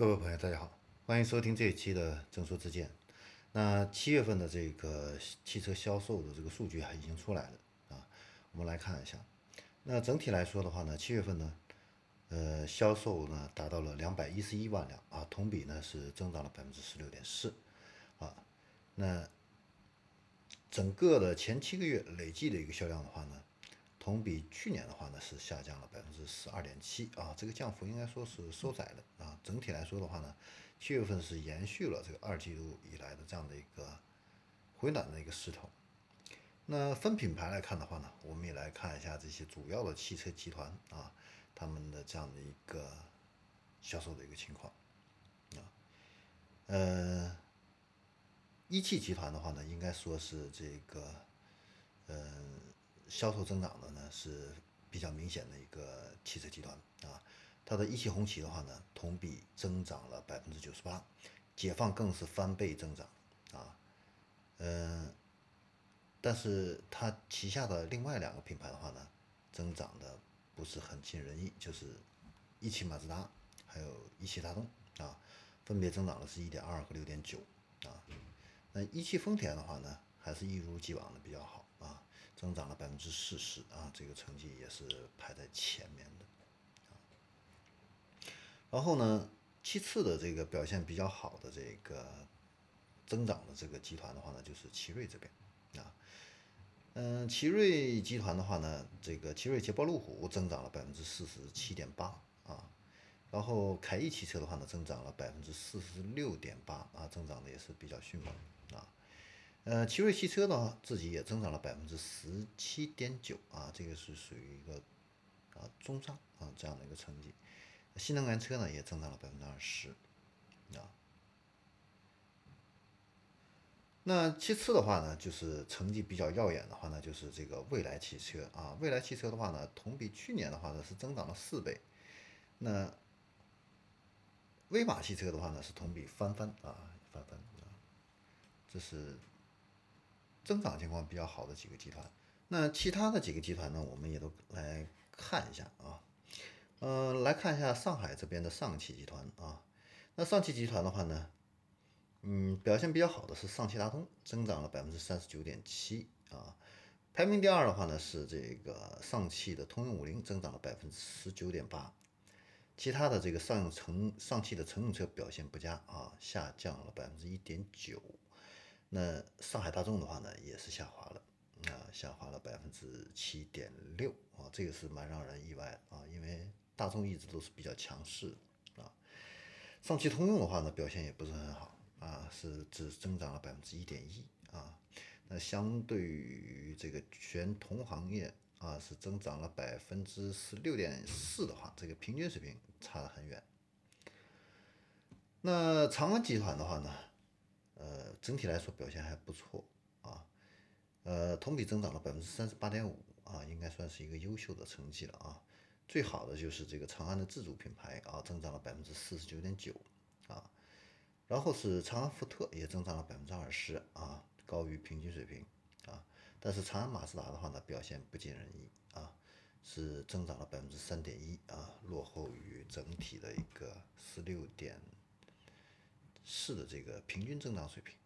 各位朋友，大家好，欢迎收听这一期的正说之见。那七月份的这个汽车销售的这个数据还已经出来了啊，我们来看一下。那整体来说的话呢，七月份呢，呃，销售呢达到了两百一十一万辆啊，同比呢是增长了百分之十六点四啊。那整个的前七个月累计的一个销量的话呢，同比去年的话呢是下降了百分之十二点七啊，这个降幅应该说是收窄了啊。整体来说的话呢，七月份是延续了这个二季度以来的这样的一个回暖的一个势头。那分品牌来看的话呢，我们也来看一下这些主要的汽车集团啊，他们的这样的一个销售的一个情况啊，呃，一汽集团的话呢，应该说是这个，嗯。销售增长的呢是比较明显的一个汽车集团啊，它的一汽红旗的话呢，同比增长了百分之九十八，解放更是翻倍增长啊，嗯，但是它旗下的另外两个品牌的话呢，增长的不是很尽人意，就是一汽马自达还有一汽大众啊，分别增长的是一点二和六点九啊，那一汽丰田的话呢，还是一如既往的比较好啊。增长了百分之四十啊，这个成绩也是排在前面的啊。然后呢，其次的这个表现比较好的这个增长的这个集团的话呢，就是奇瑞这边啊。嗯，奇瑞集团的话呢，这个奇瑞捷豹路虎增长了百分之四十七点八啊。然后凯翼汽车的话呢，增长了百分之四十六点八啊，增长的也是比较迅猛啊。呃，奇瑞汽车呢，自己也增长了百分之十七点九啊，这个是属于一个啊中上啊这样的一个成绩。新能源车呢也增长了百分之二十啊。那其次的话呢，就是成绩比较耀眼的话呢，就是这个蔚来汽车啊，蔚来汽车的话呢，同比去年的话呢是增长了四倍。那威马汽车的话呢是同比翻番啊翻番啊，这是。增长情况比较好的几个集团，那其他的几个集团呢，我们也都来看一下啊，嗯，来看一下上海这边的上汽集团啊，那上汽集团的话呢，嗯，表现比较好的是上汽大通，增长了百分之三十九点七啊，排名第二的话呢是这个上汽的通用五菱，增长了百分之十九点八，其他的这个上乘上汽的乘用车表现不佳啊，下降了百分之一点九。那上海大众的话呢，也是下滑了，啊，下滑了百分之七点六啊，这个是蛮让人意外的啊，因为大众一直都是比较强势啊。上汽通用的话呢，表现也不是很好啊，是只增长了百分之一点一啊。那相对于这个全同行业啊，是增长了百分之十六点四的话，这个平均水平差得很远。那长安集团的话呢？整体来说表现还不错啊，呃，同比增长了百分之三十八点五啊，应该算是一个优秀的成绩了啊。最好的就是这个长安的自主品牌啊，增长了百分之四十九点九啊，然后是长安福特也增长了百分之二十啊，高于平均水平啊。但是长安马自达的话呢，表现不尽人意啊，是增长了百分之三点一啊，落后于整体的一个十六点。四的这个平均增长水平，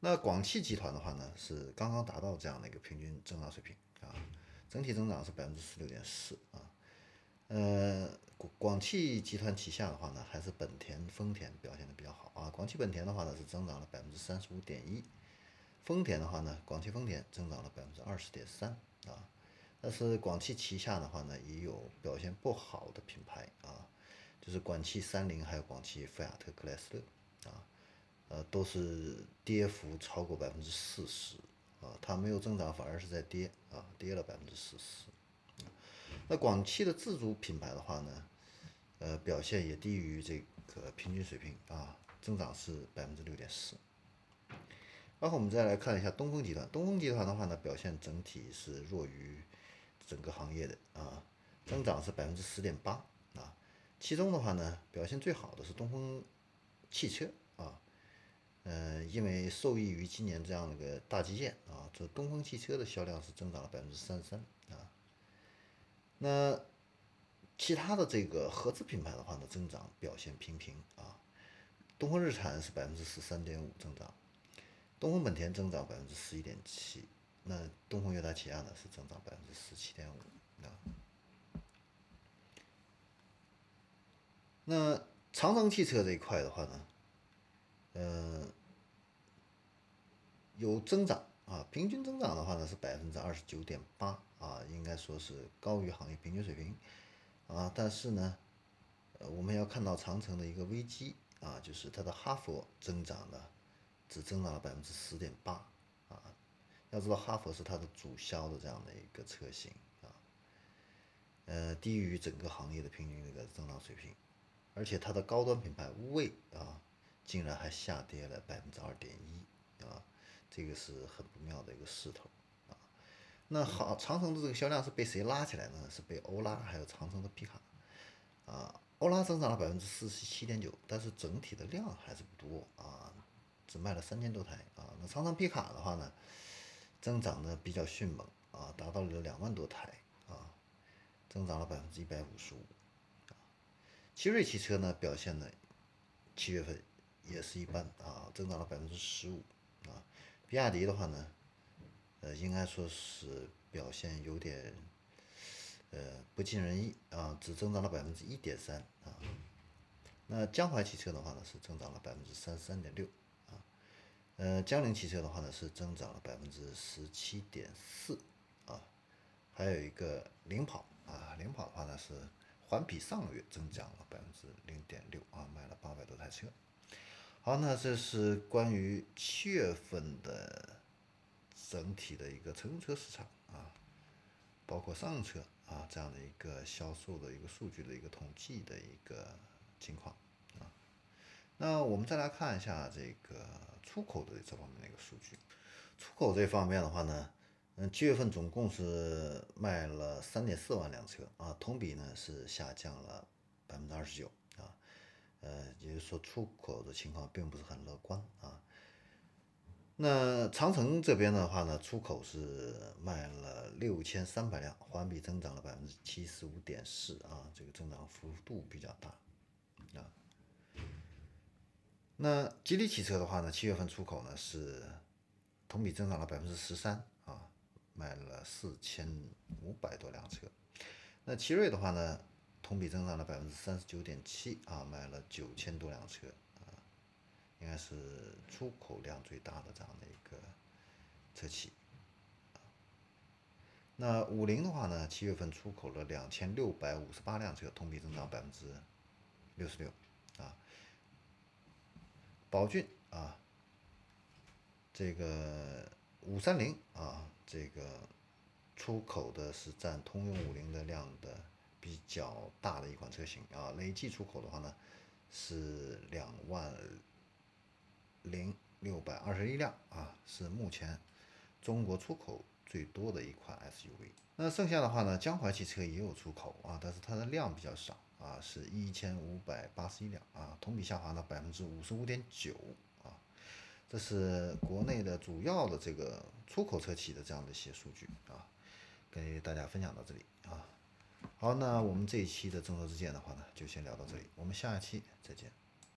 那广汽集团的话呢，是刚刚达到这样的一个平均增长水平啊，整体增长是百分之十六点四啊，呃，广广汽集团旗下的话呢，还是本田、丰田表现的比较好啊，广汽本田的话呢是增长了百分之三十五点一，丰田的话呢，广汽丰田增长了百分之二十点三啊，但是广汽旗下的话呢，也有表现不好的品牌啊。就是广汽三菱还有广汽菲亚特克莱斯勒，啊，呃，都是跌幅超过百分之四十，啊，它没有增长，反而是在跌，啊，跌了百分之四十。那广汽的自主品牌的话呢，呃，表现也低于这个平均水平，啊，增长是百分之六点四。然后我们再来看一下东风集团，东风集团的话呢，表现整体是弱于整个行业的，啊，增长是百分之十点八啊。其中的话呢，表现最好的是东风汽车啊，呃，因为受益于今年这样的一个大基建啊，这东风汽车的销量是增长了百分之三十三啊。那其他的这个合资品牌的话呢，增长表现平平啊。东风日产是百分之十三点五增长，东风本田增长百分之十一点七，那东风悦达起亚呢是增长百分之十七点五啊。那长城汽车这一块的话呢，有增长啊，平均增长的话呢是百分之二十九点八啊，应该说是高于行业平均水平啊。但是呢，呃，我们要看到长城的一个危机。啊，就是它的哈佛增长呢，只增长了百分之十点八啊。要知道哈佛是它的主销的这样的一个车型啊，呃，低于整个行业的平均这个增长水平，而且它的高端品牌蔚啊，竟然还下跌了百分之二点一啊，这个是很不妙的一个势头啊。那好，长城的这个销量是被谁拉起来呢？是被欧拉还有长城的皮卡啊。欧拉增长了百分之四十七点九，但是整体的量还是不多啊，只卖了三千多台啊。那长城皮卡的话呢，增长的比较迅猛啊，达到了两万多台啊，增长了百分之一百五十五。奇瑞汽车呢表现呢，七月份也是一般啊，增长了百分之十五啊。比亚迪的话呢，呃，应该说是表现有点。呃，不尽人意啊，只增长了百分之一点三啊。那江淮汽车的话呢，是增长了百分之三十三点六啊。呃，江铃汽车的话呢，是增长了百分之十七点四啊。还有一个领跑啊，领跑的话呢是环比上个月增长了百分之零点六啊，卖了八百多台车。好，那这是关于七月份的整体的一个乘用车市场啊，包括商用车。啊，这样的一个销售的一个数据的一个统计的一个情况啊，那我们再来看一下这个出口的这方面的一个数据。出口这方面的话呢，嗯，七月份总共是卖了三点四万辆车啊，同比呢是下降了百分之二十九，呃，也就是说出口的情况并不是很乐观啊。那长城这边的话呢，出口是卖了六千三百辆，环比增长了百分之七十五点四啊，这个增长幅度比较大啊。那吉利汽车的话呢，七月份出口呢是同比增长了百分之十三啊，卖了四千五百多辆车。那奇瑞的话呢，同比增长了百分之三十九点七啊，卖了九千多辆车啊。应该是出口量最大的这样的一个车企，那五菱的话呢，七月份出口了两千六百五十八辆车，同比增长百分之六十六，啊，宝骏啊，这个五三零啊，这个出口的是占通用五菱的量的比较大的一款车型啊，累计出口的话呢是两万。零六百二十一辆啊，是目前中国出口最多的一款 SUV。那剩下的话呢，江淮汽车也有出口啊，但是它的量比较少啊，是一千五百八十一辆啊，同比下滑了百分之五十五点九啊。这是国内的主要的这个出口车企的这样的一些数据啊，给大家分享到这里啊。好，那我们这一期的郑州之见的话呢，就先聊到这里，我们下一期再见。